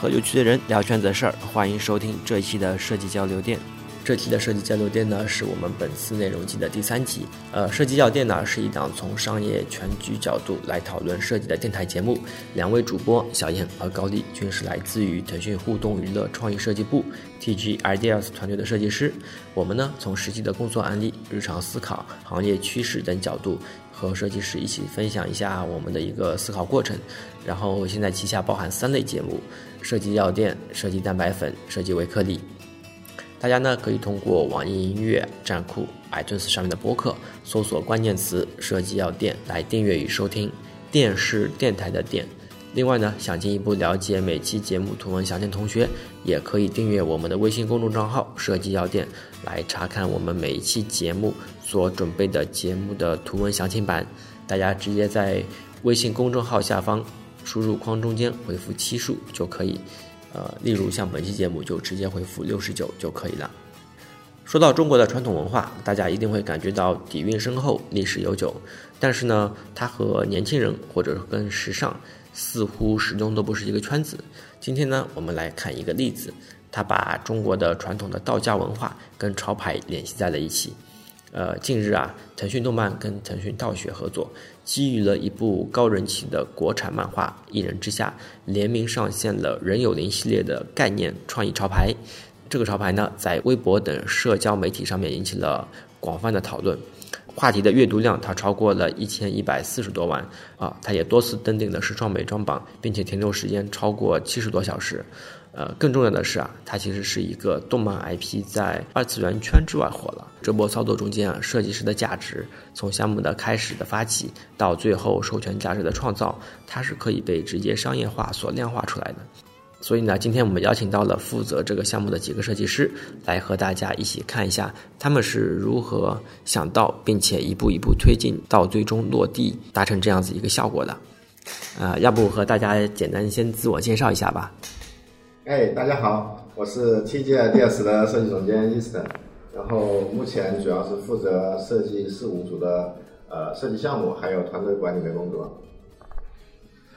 和有趣的人聊圈子的事儿，欢迎收听这一期的设计交流店。这期的设计交流店呢，是我们本次内容季的第三集。呃，设计药店呢是一档从商业全局角度来讨论设计的电台节目。两位主播小燕和高丽均是来自于腾讯互动娱乐创意设计部 TG Ideas 团队的设计师。我们呢从实际的工作案例、日常思考、行业趋势等角度，和设计师一起分享一下我们的一个思考过程。然后现在旗下包含三类节目：设计药店、设计蛋白粉、设计维克力。大家呢可以通过网易音乐、站酷、iTunes 上面的播客搜索关键词“设计药店”来订阅与收听。电是电台的电。另外呢，想进一步了解每期节目图文详情，同学也可以订阅我们的微信公众账号“设计药店”来查看我们每一期节目所准备的节目的图文详情版。大家直接在微信公众号下方输入框中间回复期数就可以。呃，例如像本期节目就直接回复六十九就可以了。说到中国的传统文化，大家一定会感觉到底蕴深厚、历史悠久。但是呢，它和年轻人或者跟时尚似乎始终都不是一个圈子。今天呢，我们来看一个例子，它把中国的传统的道家文化跟潮牌联系在了一起。呃，近日啊，腾讯动漫跟腾讯道学合作，基于了一部高人气的国产漫画《一人之下》，联名上线了任有灵系列的概念创意潮牌。这个潮牌呢，在微博等社交媒体上面引起了广泛的讨论，话题的阅读量它超过了一千一百四十多万啊！它也多次登顶了时尚美妆榜，并且停留时间超过七十多小时。呃，更重要的是啊，它其实是一个动漫 IP 在二次元圈之外火了。这波操作中间啊，设计师的价值，从项目的开始的发起到最后授权价值的创造，它是可以被直接商业化所量化出来的。所以呢，今天我们邀请到了负责这个项目的几个设计师，来和大家一起看一下他们是如何想到并且一步一步推进到最终落地达成这样子一个效果的。啊，要不和大家简单先自我介绍一下吧。哎，大家好，我是 TGIDS 的设计总监 Easton，然后目前主要是负责设计事务组的呃设计项目，还有团队管理的工作。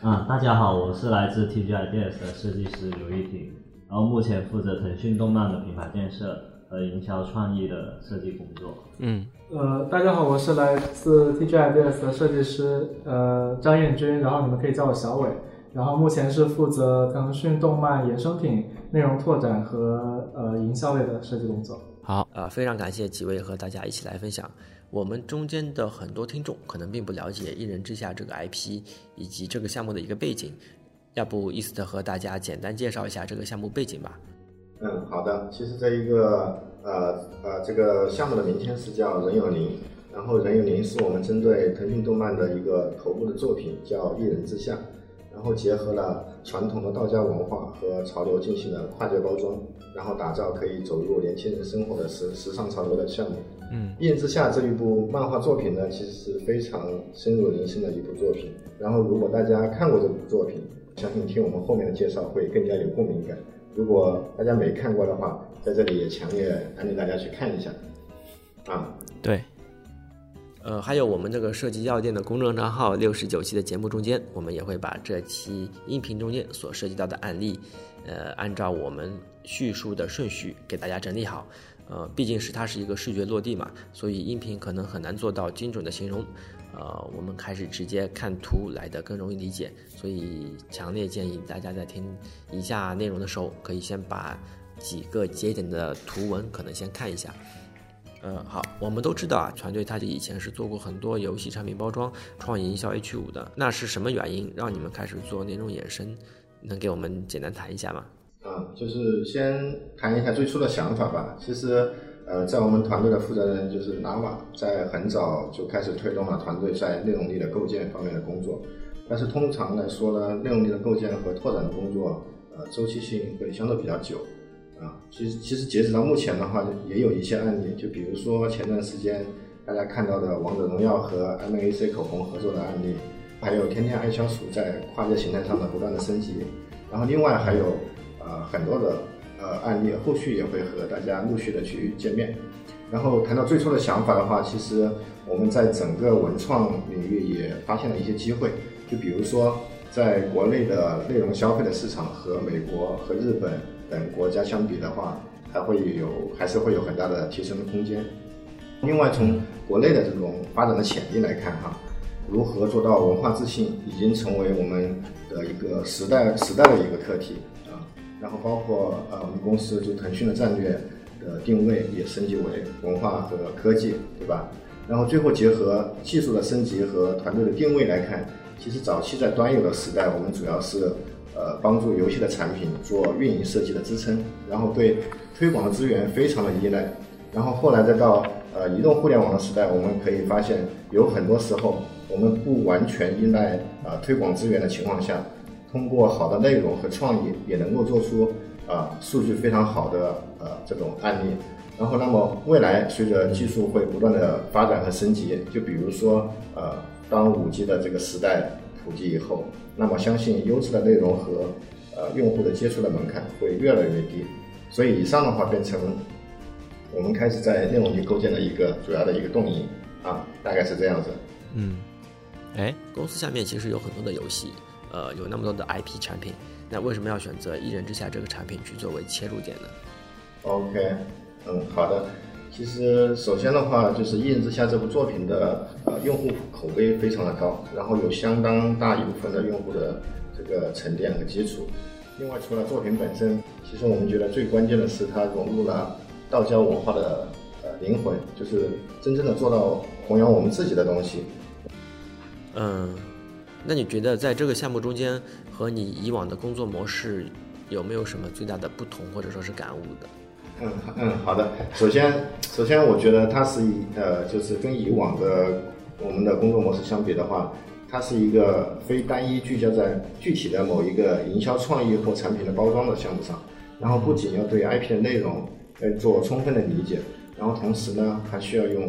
啊，大家好，我是来自 TGIDS 的设计师刘一婷，然后目前负责腾讯动漫的品牌建设和营销创意的设计工作。嗯，呃，大家好，我是来自 TGIDS 的设计师呃张彦军，然后你们可以叫我小伟。然后目前是负责腾讯动漫衍生品内容拓展和呃营销类的设计工作。好，呃，非常感谢几位和大家一起来分享。我们中间的很多听众可能并不了解《一人之下》这个 IP 以及这个项目的一个背景，要不伊斯特和大家简单介绍一下这个项目背景吧？嗯，好的。其实这一个呃呃这个项目的名称是叫《人有灵》，然后《人有灵》是我们针对腾讯动漫的一个头部的作品，叫《一人之下》。然后结合了传统的道家文化和潮流进行了跨界包装，然后打造可以走入年轻人生活的时时尚潮流的项目。嗯，一人之下这一部漫画作品呢，其实是非常深入人心的一部作品。然后如果大家看过这部作品，相信听我们后面的介绍会更加有共鸣感。如果大家没看过的话，在这里也强烈安利大家去看一下。啊，对。呃，还有我们这个设计药店的公众账号六十九期的节目中间，我们也会把这期音频中间所涉及到的案例，呃，按照我们叙述的顺序给大家整理好。呃，毕竟是它是一个视觉落地嘛，所以音频可能很难做到精准的形容。呃，我们开始直接看图来的更容易理解，所以强烈建议大家在听以下内容的时候，可以先把几个节点的图文可能先看一下。呃，好，我们都知道啊，团队他就以前是做过很多游戏产品包装、创意营销 H 五的。那是什么原因让你们开始做内容衍生？能给我们简单谈一下吗？啊，就是先谈一下最初的想法吧。其实，呃，在我们团队的负责人就是 Nava，在很早就开始推动了团队在内容力的构建方面的工作。但是通常来说呢，内容力的构建和拓展的工作，呃，周期性会相对比较久。啊，其实其实截止到目前的话，也有一些案例，就比如说前段时间大家看到的王者荣耀和 MAC 口红合作的案例，还有天天爱消暑在跨界形态上的不断的升级，然后另外还有呃很多的呃案例，后续也会和大家陆续的去见面。然后谈到最初的想法的话，其实我们在整个文创领域也发现了一些机会，就比如说在国内的内容消费的市场和美国和日本等国家相比的话，还会有还是会有很大的提升的空间。另外，从国内的这种发展的潜力来看，哈，如何做到文化自信，已经成为我们的一个时代时代的一个课题啊。然后，包括呃，我们公司就腾讯的战略的定位也升级为文化和科技，对吧？然后最后结合技术的升级和团队的定位来看，其实早期在端游的时代，我们主要是呃帮助游戏的产品做运营设计的支撑，然后对推广的资源非常的依赖。然后后来再到呃，移动互联网的时代，我们可以发现，有很多时候，我们不完全依赖啊推广资源的情况下，通过好的内容和创意，也能够做出啊数据非常好的呃这种案例。然后，那么未来随着技术会不断的发展和升级，就比如说呃，当五 G 的这个时代普及以后，那么相信优质的内容和呃用户的接触的门槛会越来越低。所以以上的话变成。我们开始在内容里构建的一个主要的一个动因啊，大概是这样子。嗯，哎，公司下面其实有很多的游戏，呃，有那么多的 IP 产品，那为什么要选择《一人之下》这个产品去作为切入点呢？OK，嗯，好的。其实首先的话，就是《一人之下》这部作品的呃用户口碑非常的高，然后有相当大一部分的用户的这个沉淀和基础。另外，除了作品本身，其实我们觉得最关键的是它融入了。道教文化的呃灵魂，就是真正的做到弘扬我们自己的东西。嗯，那你觉得在这个项目中间和你以往的工作模式有没有什么最大的不同或者说是感悟的？嗯嗯，好的。首先，首先我觉得它是以呃，就是跟以往的我们的工作模式相比的话，它是一个非单一聚焦在具体的某一个营销创意或产品的包装的项目上，然后不仅要对 IP 的内容。来做充分的理解，然后同时呢，还需要用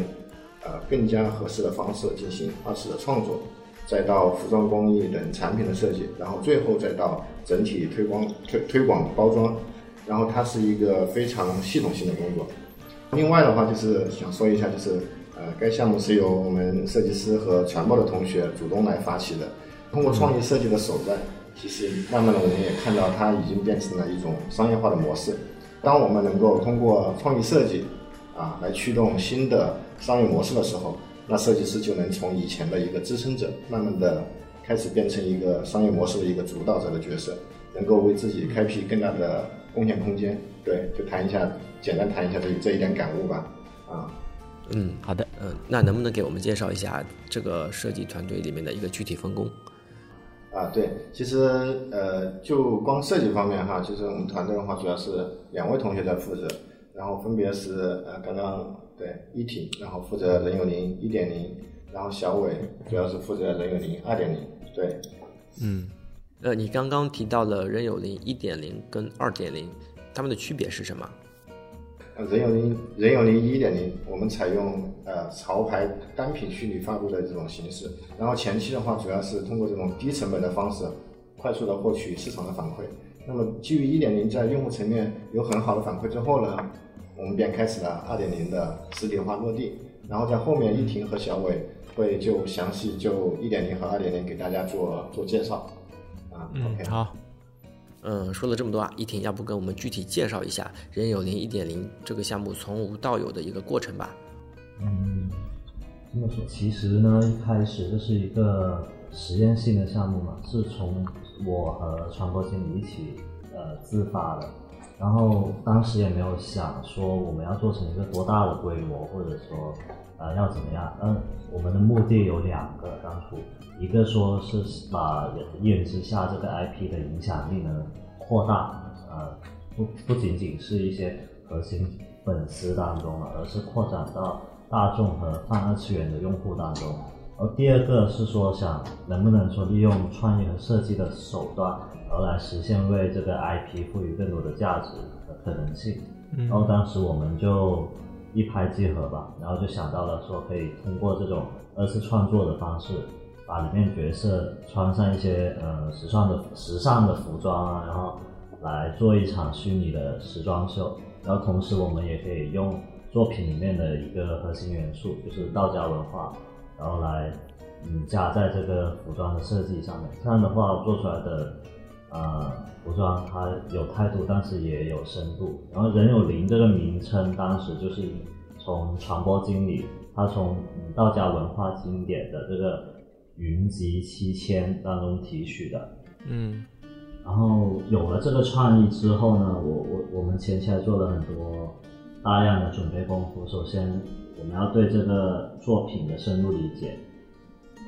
呃更加合适的方式进行二次的创作，再到服装工艺等产品的设计，然后最后再到整体推广推推广包装，然后它是一个非常系统性的工作。另外的话，就是想说一下，就是呃该项目是由我们设计师和传播的同学主动来发起的，通过创意设计的手段，其实慢慢的我们也看到它已经变成了一种商业化的模式。当我们能够通过创意设计，啊，来驱动新的商业模式的时候，那设计师就能从以前的一个支撑者，慢慢的开始变成一个商业模式的一个主导者的角色，能够为自己开辟更大的贡献空间。对，就谈一下，简单谈一下这这一点感悟吧。啊，嗯，好的，嗯，那能不能给我们介绍一下这个设计团队里面的一个具体分工？啊，对，其实呃，就光设计方面哈，就是我们团队的话，主要是两位同学在负责，然后分别是呃，刚刚对一挺，然后负责人有零一点零，然后小伟主要是负责人有零二点零，对，嗯，呃，你刚刚提到了人有林一点零跟二点零，它们的区别是什么？人有林，人有林一点零，我们采用呃潮牌单品虚拟发布的这种形式，然后前期的话主要是通过这种低成本的方式，快速的获取市场的反馈。那么基于一点零在用户层面有很好的反馈之后呢，我们便开始了二点零的实体化落地。然后在后面一婷和小伟会就详细就一点零和二点零给大家做做介绍。啊，OK，好。嗯，说了这么多啊，一婷，要不跟我们具体介绍一下人有灵一点零这个项目从无到有的一个过程吧？嗯，这么说，其实呢，一开始这是一个实验性的项目嘛，是从我和传播经理一起呃自发的，然后当时也没有想说我们要做成一个多大的规模，或者说呃要怎么样，嗯，我们的目的有两个，当初。一个说是把一人之下这个 IP 的影响力呢扩大，呃，不不仅仅是一些核心粉丝当中了，而是扩展到大众和泛二次元的用户当中。而第二个是说想能不能说利用创意和设计的手段，而来实现为这个 IP 赋予更多的价值和可能性。然后当时我们就一拍即合吧，然后就想到了说可以通过这种二次创作的方式。把里面角色穿上一些呃时尚的时尚的服装啊，然后来做一场虚拟的时装秀。然后同时我们也可以用作品里面的一个核心元素，就是道家文化，然后来嗯加在这个服装的设计上面。这样的话做出来的呃服装它有态度，但是也有深度。然后任有林这个名称当时就是从传播经理他从道家文化经典的这个云集七千当中提取的。嗯。然后有了这个创意之后呢，我我我们前期还做了很多大量的准备功夫。首先，我们要对这个作品的深入理解。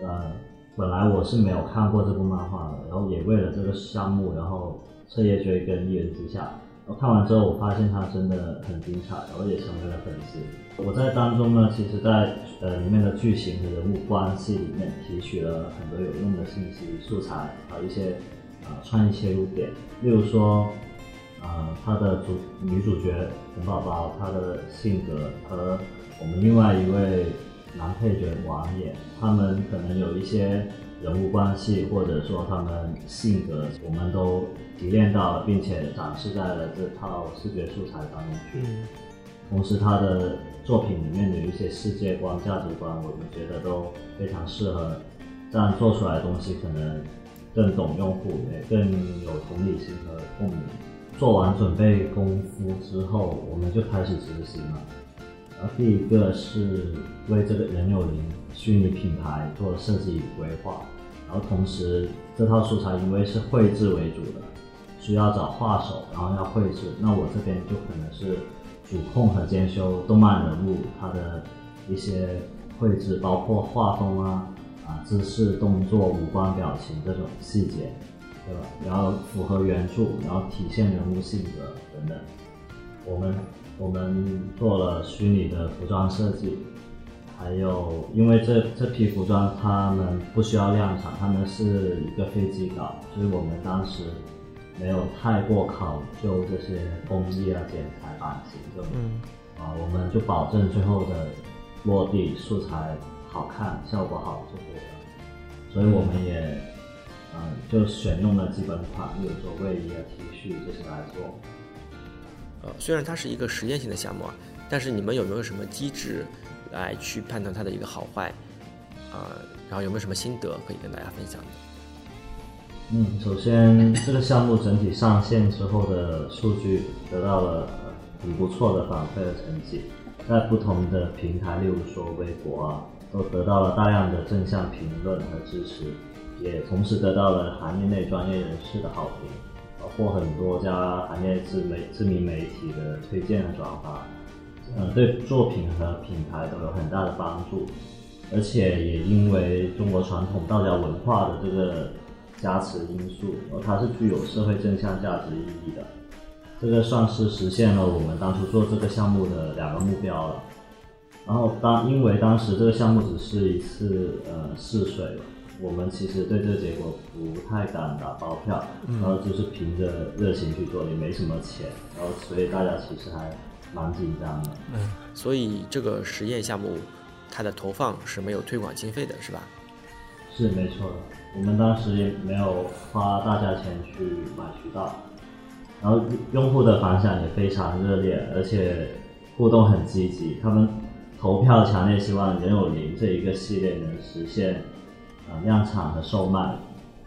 呃，本来我是没有看过这部漫画的，然后也为了这个项目，然后彻夜追更《一人之下》。然后看完之后，我发现它真的很精彩，然后也成为了粉丝。我在当中呢，其实在呃里面的剧情和人物关系里面提取了很多有用的信息素材，还有一些。啊，创意切入点，例如说，呃，他的主女主角红宝宝，她的性格和我们另外一位男配角王爷，他们可能有一些人物关系，或者说他们性格，我们都提炼到，并且展示在了这套视觉素材当中去。同时，他的作品里面的一些世界观、价值观，我们觉得都非常适合，这样做出来的东西可能。更懂用户，也更有同理心和共鸣。做完准备功夫之后，我们就开始执行了。然后第一个是为这个人有灵虚拟品牌做设计与规划，然后同时这套素材因为是绘制为主的，需要找画手，然后要绘制，那我这边就可能是主控和兼修动漫人物他的一些绘制，包括画风啊。啊，姿势、动作、五官、表情这种细节，对吧？然后符合原著，然后体现人物性格等等。我们我们做了虚拟的服装设计，还有因为这这批服装他们不需要量产，他们是一个飞机稿，所以我们当时没有太过考究这些工艺啊、剪裁、版型这种。嗯。啊，我们就保证最后的落地素材。好看，效果好就可以了。所以我们也，嗯，就选用了基本款，比如说卫衣啊、T 恤这些来做。呃，虽然它是一个实验性的项目啊，但是你们有没有什么机制来去判断它的一个好坏？啊，然后有没有什么心得可以跟大家分享？嗯，首先这个项目整体上线之后的数据得到了很不错的反馈和成绩，在不同的平台，例如说微博啊。都得到了大量的正向评论和支持，也同时得到了行业内专业人士的好评，包括很多家行业知媒知名媒体的推荐和转发，嗯，对作品和品牌都有很大的帮助，而且也因为中国传统道家文化的这个加持因素，它是具有社会正向价值意义的，这个算是实现了我们当初做这个项目的两个目标了。然后当因为当时这个项目只是一次呃试水，我们其实对这个结果不太敢打包票，然后就是凭着热情去做，也没什么钱，然后所以大家其实还蛮紧张的。嗯，所以这个实验项目它的投放是没有推广经费的，是吧？是没错的，我们当时也没有花大价钱去买渠道，然后用户的反响也非常热烈，而且互动很积极，他们。投票强烈希望人有灵这一个系列能实现呃量产和售卖，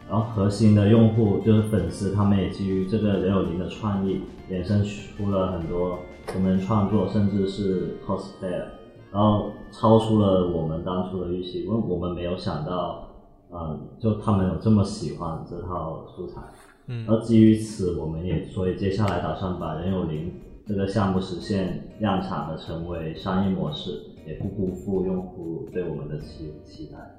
然后核心的用户就是粉丝，他们也基于这个人有林的创意，衍生出了很多同人创作，甚至是 cosplay，然后超出了我们当初的预期，因为我们没有想到，呃，就他们有这么喜欢这套素材，嗯，而基于此，我们也所以接下来打算把人有林。这个项目实现量产的成为商业模式，也不辜负用户对我们的期期待。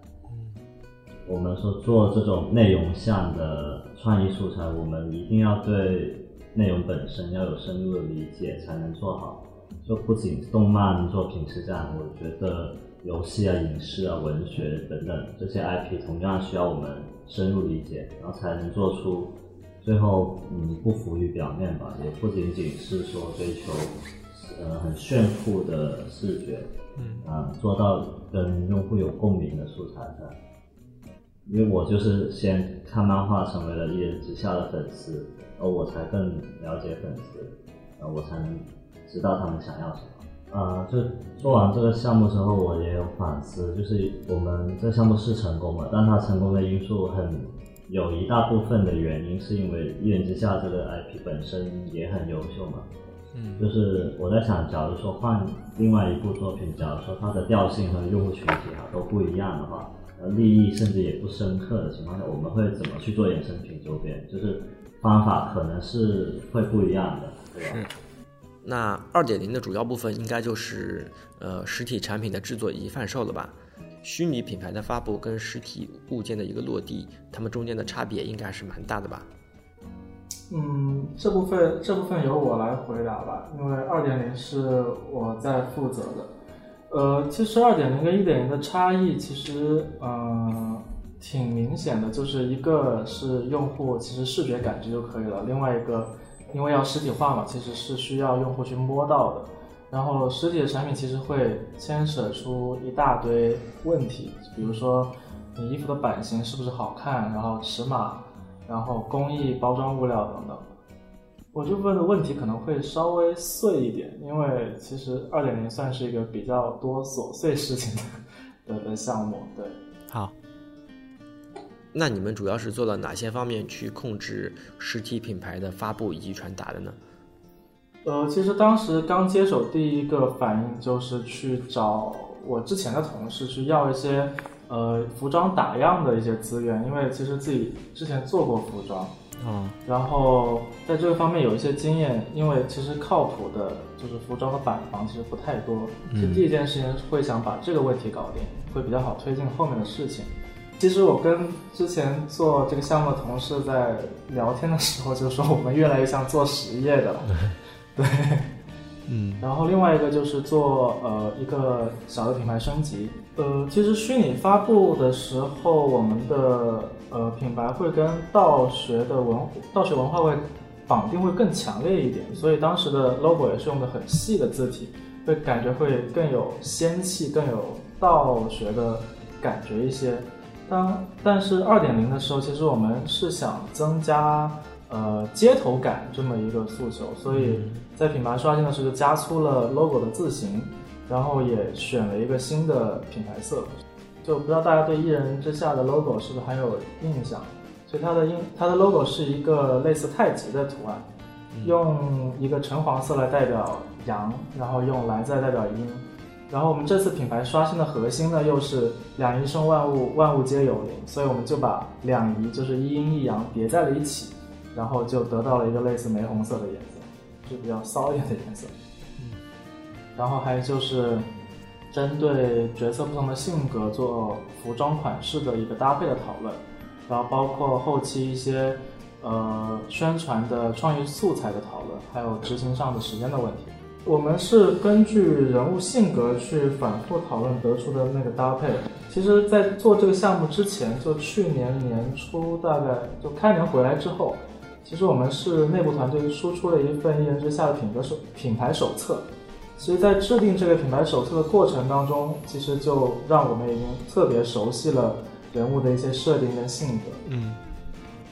我们说做这种内容向的创意素材，我们一定要对内容本身要有深入的理解，才能做好。就不仅动漫作品是这样，我觉得游戏啊、影视啊、文学等等这些 IP 同样需要我们深入理解，然后才能做出。最后，嗯，不浮于表面吧，也不仅仅是说追求，呃，很炫酷的视觉，嗯，啊，做到跟用户有共鸣的素材的。因为我就是先看漫画，成为了一人之下的粉丝，而我才更了解粉丝，呃，我才能知道他们想要什么。呃，就做完这个项目之后，我也有反思，就是我们这项目是成功了，但它成功的因素很有一大部分的原因是因为《一人之下》这个 IP 本身也很优秀嘛。嗯，就是我在想，假如说换另外一部作品，假如说它的调性和用户群体啊都不一样的话，呃，利益甚至也不深刻的情况下，我们会怎么去做衍生品周边？就是方法可能是会不一样的，对吧？那二点零的主要部分应该就是呃实体产品的制作以及贩售了吧？虚拟品牌的发布跟实体物件的一个落地，它们中间的差别应该是蛮大的吧？嗯，这部分这部分由我来回答吧，因为二点零是我在负责的。呃，其实二点零跟一点零的差异其实嗯挺明显的，就是一个是用户其实视觉感知就可以了，另外一个。因为要实体化嘛，其实是需要用户去摸到的。然后实体的产品其实会牵扯出一大堆问题，比如说你衣服的版型是不是好看，然后尺码，然后工艺、包装物料等等。我这问的问题可能会稍微碎一点，因为其实二点零算是一个比较多琐碎事情的的的项目。对，好。那你们主要是做了哪些方面去控制实体品牌的发布以及传达的呢？呃，其实当时刚接手，第一个反应就是去找我之前的同事去要一些呃服装打样的一些资源，因为其实自己之前做过服装，嗯，然后在这个方面有一些经验，因为其实靠谱的就是服装的板房其实不太多，所以第一件事情会想把这个问题搞定，会比较好推进后面的事情。其实我跟之前做这个项目的同事在聊天的时候，就说我们越来越像做实业的了，对，嗯。然后另外一个就是做呃一个小的品牌升级。呃，其实虚拟发布的时候，我们的呃品牌会跟道学的文道学文化会绑定会更强烈一点，所以当时的 logo 也是用的很细的字体，会感觉会更有仙气，更有道学的感觉一些。当但是二点零的时候，其实我们是想增加呃街头感这么一个诉求，所以在品牌刷新的时候就加粗了 logo 的字形，然后也选了一个新的品牌色，就不知道大家对一人之下的 logo 是不是还有印象？所以它的印它的 logo 是一个类似太极的图案，用一个橙黄色来代表阳，然后用蓝色代表阴。然后我们这次品牌刷新的核心呢，又是两仪生万物，万物皆有灵，所以我们就把两仪就是一阴一阳叠在了一起，然后就得到了一个类似玫红色的颜色，就比较骚一点的颜色。然后还有就是针对角色不同的性格做服装款式的一个搭配的讨论，然后包括后期一些呃宣传的创意素材的讨论，还有执行上的时间的问题。我们是根据人物性格去反复讨论得出的那个搭配。其实，在做这个项目之前，就去年年初，大概就开年回来之后，其实我们是内部团队输出了一份一人之下的品格手品牌手册。其实，在制定这个品牌手册的过程当中，其实就让我们已经特别熟悉了人物的一些设定跟性格。嗯，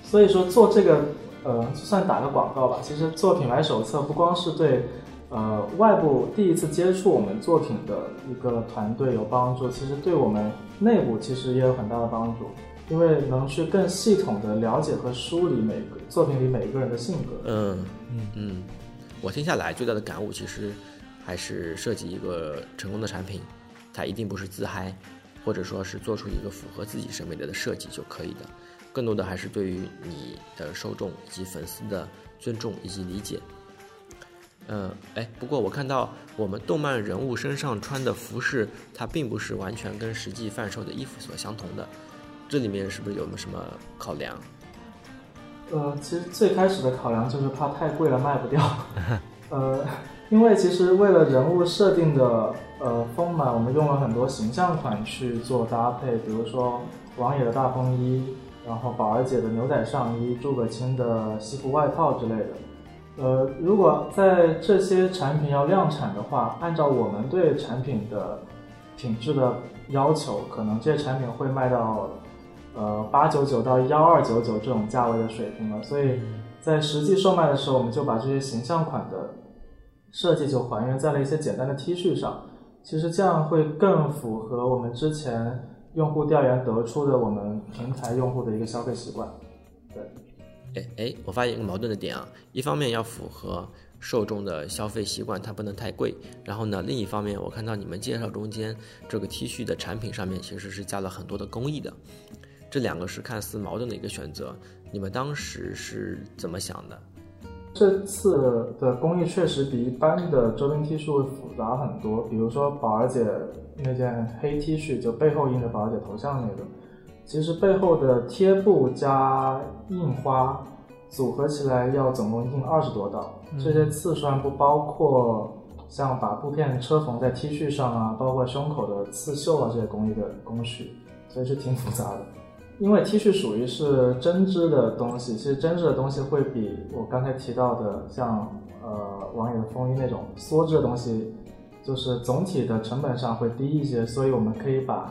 所以说做这个，呃，算打个广告吧。其实做品牌手册不光是对。呃，外部第一次接触我们作品的一个团队有帮助，其实对我们内部其实也有很大的帮助，因为能去更系统的了解和梳理每个作品里每一个人的性格。嗯嗯嗯，我听下来最大的感悟其实还是设计一个成功的产品，它一定不是自嗨，或者说是做出一个符合自己审美的设计就可以的，更多的还是对于你的受众以及粉丝的尊重以及理解。嗯，哎，不过我看到我们动漫人物身上穿的服饰，它并不是完全跟实际贩售的衣服所相同的，这里面是不是有什么考量？呃，其实最开始的考量就是怕太贵了卖不掉。呃，因为其实为了人物设定的呃丰满，我们用了很多形象款去做搭配，比如说王野的大风衣，然后宝儿姐的牛仔上衣，诸葛青的西服外套之类的。呃，如果在这些产品要量产的话，按照我们对产品的品质的要求，可能这些产品会卖到呃八九九到幺二九九这种价位的水平了。所以在实际售卖的时候，我们就把这些形象款的设计就还原在了一些简单的 T 恤上。其实这样会更符合我们之前用户调研得出的我们平台用户的一个消费习惯。对，哎哎，我发现一个矛盾的点啊，一方面要符合受众的消费习惯，它不能太贵。然后呢，另一方面我看到你们介绍中间这个 T 恤的产品上面其实是加了很多的工艺的，这两个是看似矛盾的一个选择。你们当时是怎么想的？这次的工艺确实比一般的周边 T 恤会复杂很多。比如说宝儿姐那件黑 T 恤，就背后印着宝儿姐头像那个，其实背后的贴布加印花组合起来要总共印二十多道。这些刺算不包括像把布片车缝在 T 恤上啊，包括胸口的刺绣啊这些工艺的工序，所以是挺复杂的。因为 T 恤属于是针织的东西，其实针织的东西会比我刚才提到的像呃网友的风衣那种梭织的东西，就是总体的成本上会低一些，所以我们可以把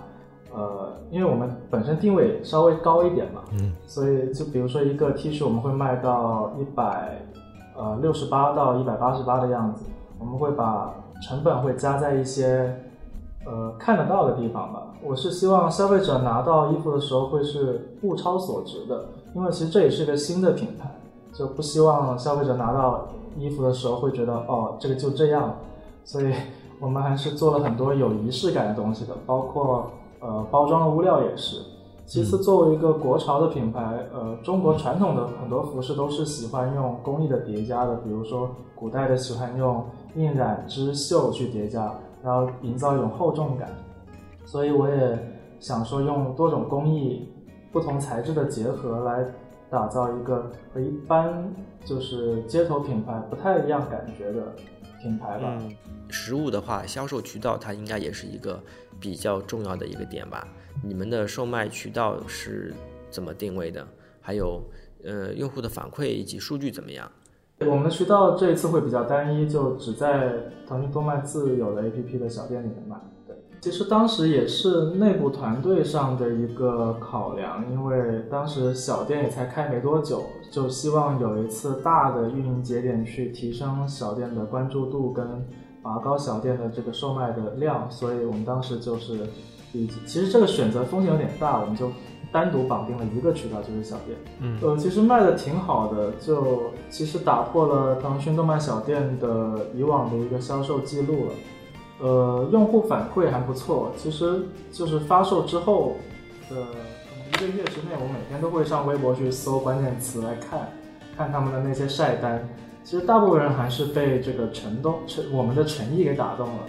呃，因为我们本身定位稍微高一点嘛，嗯，所以就比如说一个 T 恤我们会卖到一百呃六十八到一百八十八的样子，我们会把成本会加在一些。呃，看得到的地方吧。我是希望消费者拿到衣服的时候会是物超所值的，因为其实这也是一个新的品牌，就不希望消费者拿到衣服的时候会觉得哦，这个就这样。所以我们还是做了很多有仪式感的东西的，包括呃包装的物料也是。其次，作为一个国潮的品牌，呃，中国传统的很多服饰都是喜欢用工艺的叠加的，比如说古代的喜欢用印染织绣去叠加。然后营造一种厚重感，所以我也想说用多种工艺、不同材质的结合来打造一个和一般就是街头品牌不太一样感觉的品牌吧。实物的话，销售渠道它应该也是一个比较重要的一个点吧？你们的售卖渠道是怎么定位的？还有，呃，用户的反馈以及数据怎么样？我们的渠道这一次会比较单一，就只在腾讯动漫自有的 APP 的小店里面卖。对，其实当时也是内部团队上的一个考量，因为当时小店也才开没多久，就希望有一次大的运营节点去提升小店的关注度跟拔高小店的这个售卖的量，所以我们当时就是，其实这个选择风险有点大，我们就。单独绑定了一个渠道，就是小店。嗯，呃，其实卖的挺好的，就其实打破了腾讯动漫小店的以往的一个销售记录了。呃，用户反馈还不错，其实就是发售之后的一个月之内，我每天都会上微博去搜关键词来看，看他们的那些晒单。其实大部分人还是被这个诚动诚我们的诚意给打动了，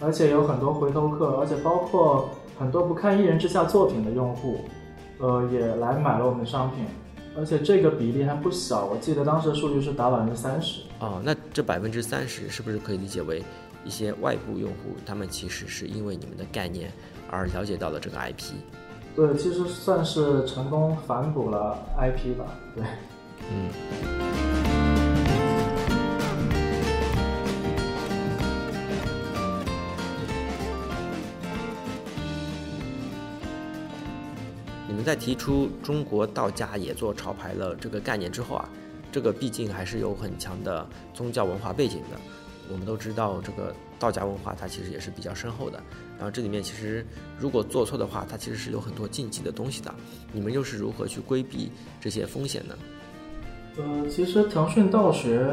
而且有很多回头客，而且包括很多不看一人之下作品的用户。呃，也来买了我们的商品，而且这个比例还不小。我记得当时的数据是达百分之三十。哦，那这百分之三十是不是可以理解为一些外部用户，他们其实是因为你们的概念而了解到了这个 IP？对，其实算是成功反哺了 IP 吧。对，嗯。在提出中国道家也做潮牌了这个概念之后啊，这个毕竟还是有很强的宗教文化背景的。我们都知道，这个道家文化它其实也是比较深厚的。然后这里面其实如果做错的话，它其实是有很多禁忌的东西的。你们又是如何去规避这些风险呢？呃，其实腾讯道学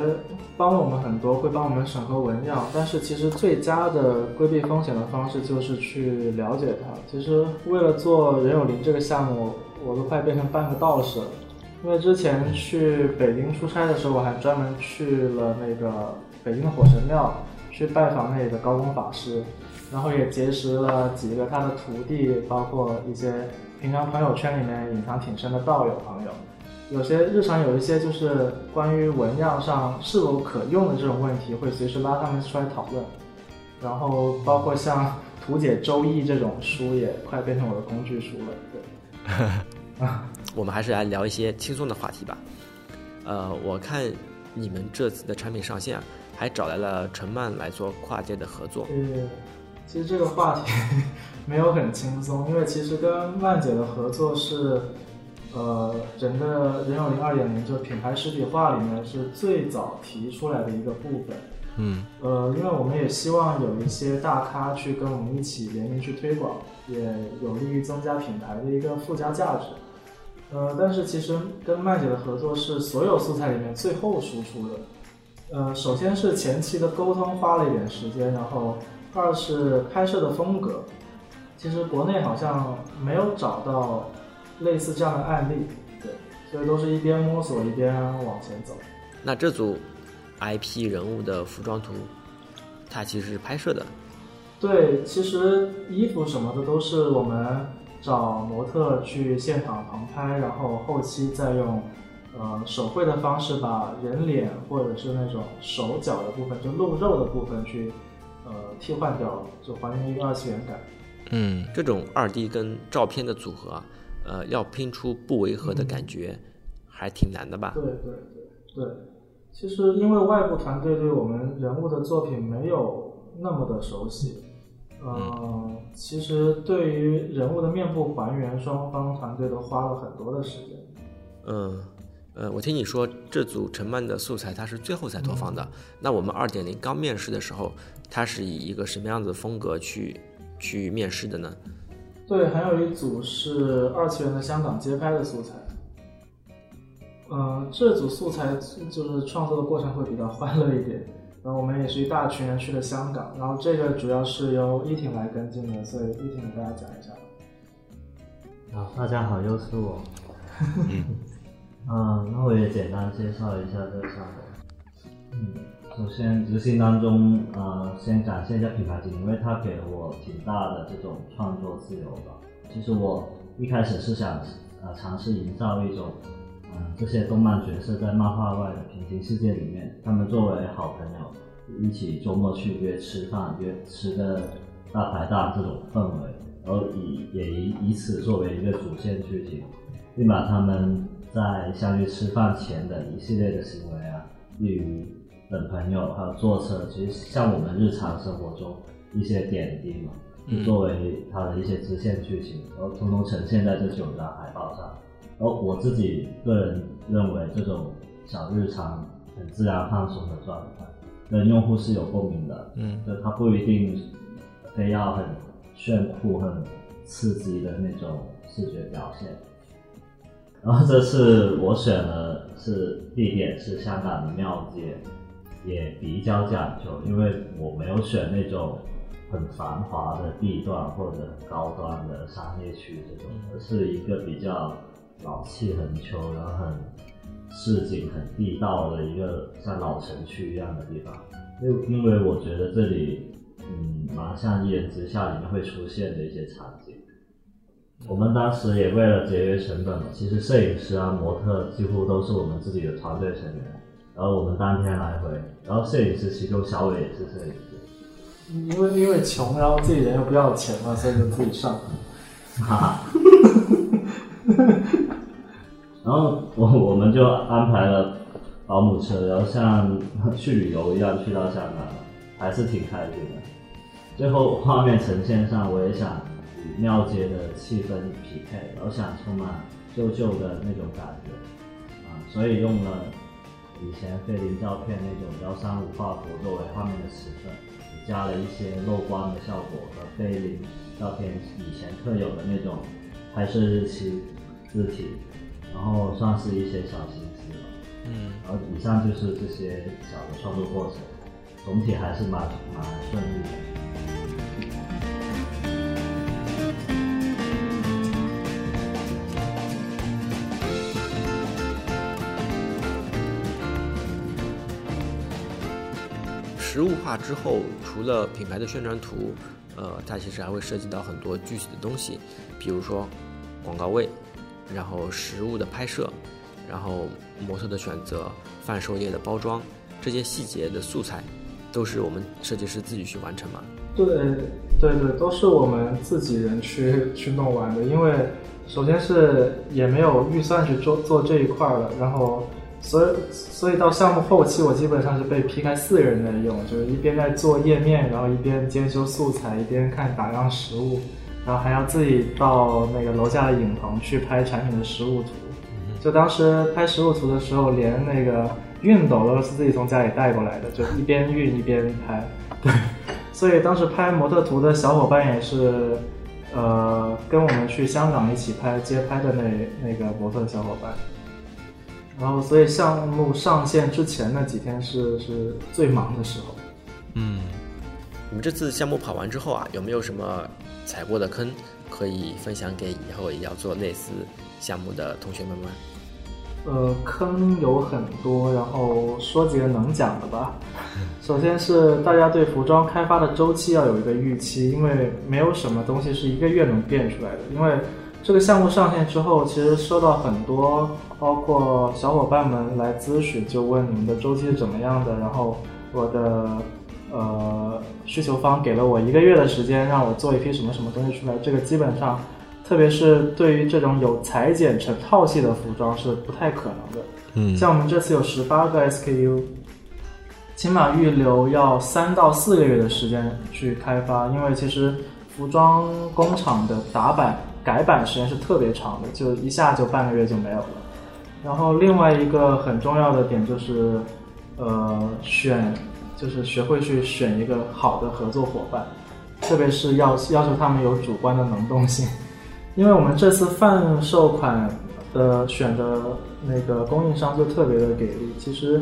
帮了我们很多，会帮我们审核文样。但是其实最佳的规避风险的方式就是去了解它。其实为了做任有灵这个项目，我都快变成半个道士了。因为之前去北京出差的时候，我还专门去了那个北京的火神庙，去拜访那里的高功法师，然后也结识了几个他的徒弟，包括一些平常朋友圈里面隐藏挺深的道友朋友。有些日常有一些就是关于纹样上是否可用的这种问题，会随时拉他们出来讨论。然后包括像《图解周易》这种书，也快变成我的工具书了。对，我们还是来聊一些轻松的话题吧。呃，我看你们这次的产品上线，还找来了陈曼来做跨界的合作。对，其实这个话题 没有很轻松，因为其实跟曼姐的合作是。呃，整个人有零二点零就品牌实体化里面是最早提出来的一个部分。嗯，呃，因为我们也希望有一些大咖去跟我们一起联名去推广，也有利于增加品牌的一个附加价值。呃，但是其实跟麦姐的合作是所有素材里面最后输出的。呃，首先是前期的沟通花了一点时间，然后二是拍摄的风格，其实国内好像没有找到类似这样的案例，对，所以都是一边摸索一边往前走。那这组 IP 人物的服装图，它其实是拍摄的。对，其实衣服什么的都是我们找模特去现场旁拍，然后后期再用呃手绘的方式把人脸或者是那种手脚的部分，就露肉的部分去呃替换掉，就还原一个二次元感。嗯，这种二 D 跟照片的组合啊，呃，要拼出不违和的感觉，还挺难的吧？对对对对，其实因为外部团队对我们人物的作品没有那么的熟悉，嗯，其实对于人物的面部还原，双方团队都花了很多的时间。嗯，呃，我听你说这组陈曼的素材它是最后才投放的，那我们二点零刚面试的时候，它是以一个什么样子的风格去去面试的呢？对，还有一组是二次元的香港街拍的素材。嗯，这组素材就是创作的过程会比较欢乐一点。然后我们也是一大群人去了香港，然后这个主要是由依婷来跟进的，所以依婷给大家讲一下。好，大家好，又是我。嗯，那我也简单介绍一下这个项目。首先执行当中，呃，先感谢一下品牌经理，因为他给了我挺大的这种创作自由吧。其实我一开始是想，呃，尝试营造一种，嗯，这些动漫角色在漫画外的平行世界里面，他们作为好朋友，一起周末去约吃饭，约吃个大排档这种氛围，然后以也以以此作为一个主线剧情，并把他们在相约吃饭前的一系列的行为啊，例如等朋友，还有坐车，其实像我们日常生活中一些点滴嘛，就作为它的一些支线剧情，然后通通呈现在这九张海报上。然后我自己个人认为，这种小日常很自然放松的状态，跟用户是有共鸣的。嗯，就它不一定非要很炫酷、很刺激的那种视觉表现。然后这次我选的是地点是香港的庙街，也比较讲究，因为我没有选那种很繁华的地段或者很高端的商业区这种，而是一个比较老气横秋，然后很市井、很地道的一个像老城区一样的地方。因因为我觉得这里，嗯，蛮像《一人之下》里面会出现的一些场景。我们当时也为了节约成本嘛，其实摄影师啊、模特几乎都是我们自己的团队成员。然后我们当天来回，然后摄影师其中小伟也是摄影师。因为因为穷，然后自己人又不要钱嘛，所以就自己上。哈哈。然后我我们就安排了保姆车，然后像去旅游一样去到香港，还是挺开心的。最后画面呈现上，我也想与庙街的气氛匹配，然后想充满旧旧的那种感觉啊，所以用了以前菲林照片那种幺三五画幅作为画面的尺寸，也加了一些漏光的效果和菲林照片以前特有的那种拍摄日期、字体。然后算是一些小心思吧，嗯，然后以上就是这些小的创作过程，总体还是蛮蛮顺利的。实物化之后，除了品牌的宣传图，呃，它其实还会涉及到很多具体的东西，比如说广告位。然后实物的拍摄，然后模特的选择、贩售页的包装，这些细节的素材，都是我们设计师自己去完成嘛？对，对对，都是我们自己人去去弄完的。因为首先是也没有预算去做做这一块了，然后所以所以到项目后期，我基本上是被劈开四个人在用，就是一边在做页面，然后一边兼修素材，一边看打样实物。然后还要自己到那个楼下的影棚去拍产品的实物图，就当时拍实物图的时候，连那个熨斗都是自己从家里带过来的，就一边熨一边拍。对，所以当时拍模特图的小伙伴也是，呃，跟我们去香港一起拍街拍的那那个模特小伙伴。然后，所以项目上线之前那几天是是最忙的时候。嗯，你们这次项目跑完之后啊，有没有什么踩过的坑可以分享给以后也要做类似项目的同学们吗？呃，坑有很多，然后说几个能讲的吧。首先是大家对服装开发的周期要有一个预期，因为没有什么东西是一个月能变出来的。因为这个项目上线之后，其实收到很多，包括小伙伴们来咨询，就问你们的周期是怎么样的。然后我的呃需求方给了我一个月的时间，让我做一批什么什么东西出来。这个基本上。特别是对于这种有裁剪成套系的服装是不太可能的。嗯，像我们这次有十八个 SKU，起码预留要三到四个月的时间去开发，因为其实服装工厂的打版改版时间是特别长的，就一下就半个月就没有了。然后另外一个很重要的点就是，呃，选就是学会去选一个好的合作伙伴，特别是要要求他们有主观的能动性。因为我们这次贩售款的选的那个供应商就特别的给力，其实，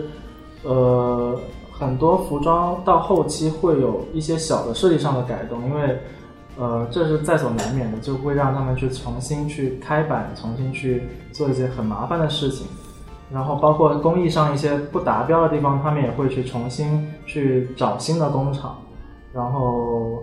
呃，很多服装到后期会有一些小的设计上的改动，因为，呃，这是在所难免的，就会让他们去重新去开版，重新去做一些很麻烦的事情，然后包括工艺上一些不达标的地方，他们也会去重新去找新的工厂，然后。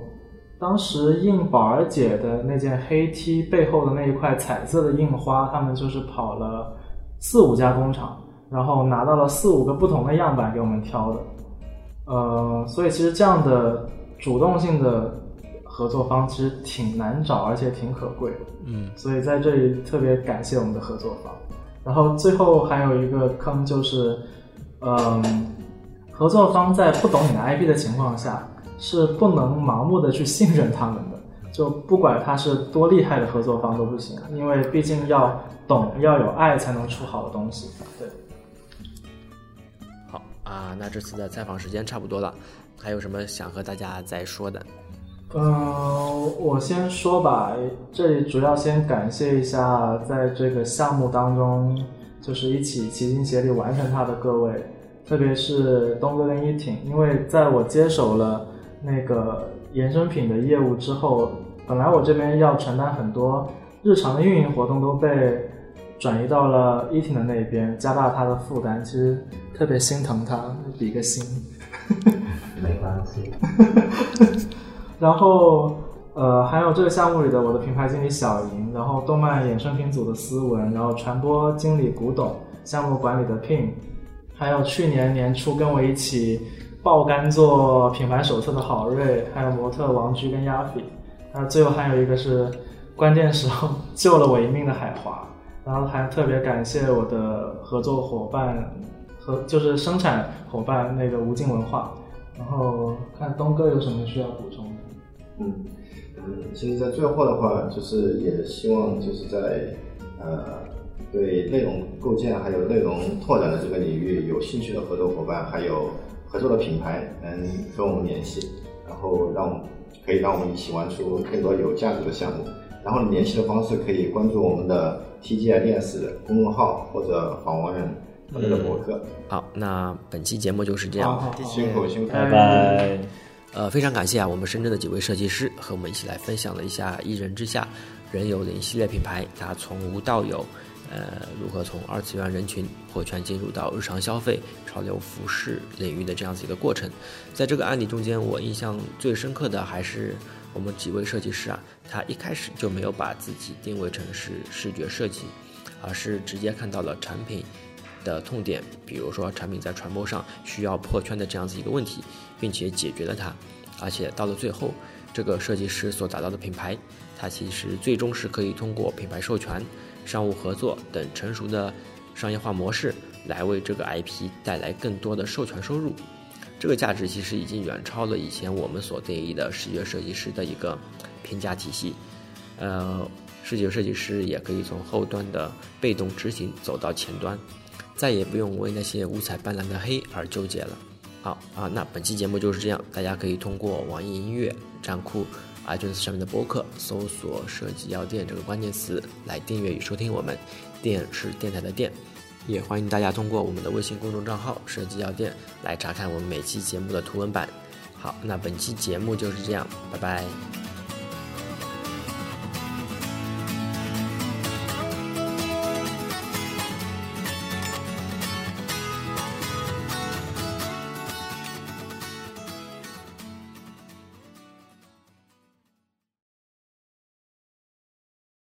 当时印宝儿姐的那件黑 T 背后的那一块彩色的印花，他们就是跑了四五家工厂，然后拿到了四五个不同的样板给我们挑的。呃，所以其实这样的主动性的合作方其实挺难找，而且挺可贵的。嗯，所以在这里特别感谢我们的合作方。然后最后还有一个坑就是，嗯，合作方在不懂你的 IP 的情况下。是不能盲目的去信任他们的，就不管他是多厉害的合作方都不行，因为毕竟要懂要有爱才能出好的东西。对。好啊，那这次的采访时间差不多了，还有什么想和大家再说的？嗯，我先说吧，这里主要先感谢一下在这个项目当中，就是一起齐心协力完成它的各位，特别是东哥跟一挺，因为在我接手了。那个衍生品的业务之后，本来我这边要承担很多日常的运营活动，都被转移到了 eating 的那边，加大他的负担。其实特别心疼他，比个心。没关系。然后呃，还有这个项目里的我的品牌经理小莹，然后动漫衍生品组的思文，然后传播经理古董，项目管理的 Pin，还有去年年初跟我一起。爆肝做品牌手册的郝瑞，还有模特王居跟亚菲，然后最后还有一个是关键时候 救了我一命的海华，然后还特别感谢我的合作伙伴和就是生产伙伴那个无尽文化，然后看东哥有什么需要补充的。嗯嗯，其实，在最后的话，就是也希望就是在呃对内容构建还有内容拓展的这个领域有兴趣的合作伙伴，还有。合作的品牌能跟我们联系，然后让可以让我们一起玩出更多有价值的项目。然后联系的方式可以关注我们的 TGI 电视公众号或者访问我们的博客。好，那本期节目就是这样，辛苦辛苦，拜拜。呃，非常感谢啊，我们深圳的几位设计师和我们一起来分享了一下一人之下人有灵系列品牌，它从无到有。呃，如何从二次元人群破圈进入到日常消费、潮流服饰领域的这样子一个过程？在这个案例中间，我印象最深刻的还是我们几位设计师啊，他一开始就没有把自己定位成是视觉设计，而是直接看到了产品的痛点，比如说产品在传播上需要破圈的这样子一个问题，并且解决了它。而且到了最后，这个设计师所打造的品牌，它其实最终是可以通过品牌授权。商务合作等成熟的商业化模式，来为这个 IP 带来更多的授权收入。这个价值其实已经远超了以前我们所定义的视觉设计师的一个评价体系。呃，视觉设计师也可以从后端的被动执行走到前端，再也不用为那些五彩斑斓的黑而纠结了。好啊，那本期节目就是这样，大家可以通过网易音乐、站酷、iTunes 上面的播客搜索“设计药店”这个关键词来订阅与收听我们。电是电台的电，也欢迎大家通过我们的微信公众账号“设计药店”来查看我们每期节目的图文版。好，那本期节目就是这样，拜拜。